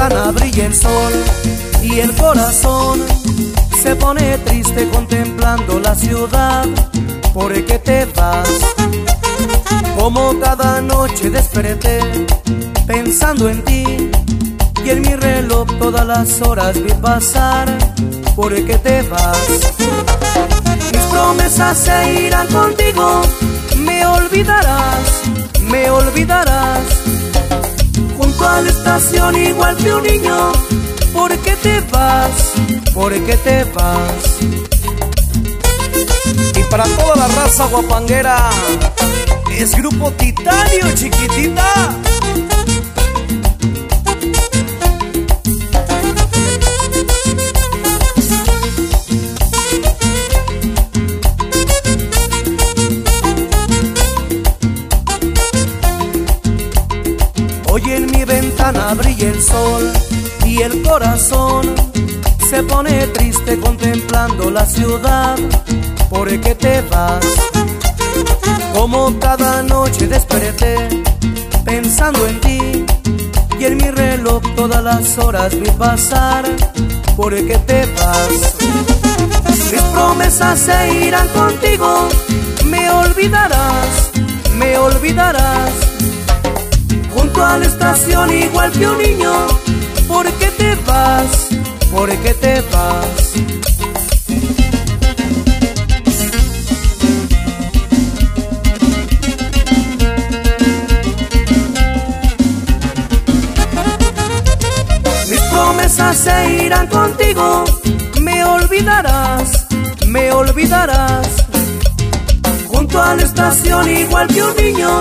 ventana brilla el sol y el corazón se pone triste contemplando la ciudad por el que te vas. Como cada noche desperté pensando en ti y en mi reloj todas las horas vi pasar por el que te vas. Mis promesas se irán contigo, me olvidarás, me olvidarás Estación igual que un niño, ¿por qué te vas? ¿Por qué te vas? Y para toda la raza guapanguera, es Grupo Titanio, chiquitita. Hoy en mi ventana brilla el sol y el corazón se pone triste contemplando la ciudad. ¿Por qué te vas? Como cada noche desperté pensando en ti y en mi reloj todas las horas vi pasar. ¿Por qué te vas? Mis promesas se irán contigo, me olvidarás, me olvidarás. Junto a la estación igual que un niño, ¿por qué te vas? ¿Por qué te vas? Mis promesas se irán contigo, me olvidarás, me olvidarás. Junto a la estación igual que un niño,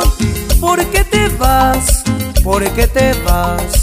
¿por qué te vas? ¿Por qué te vas?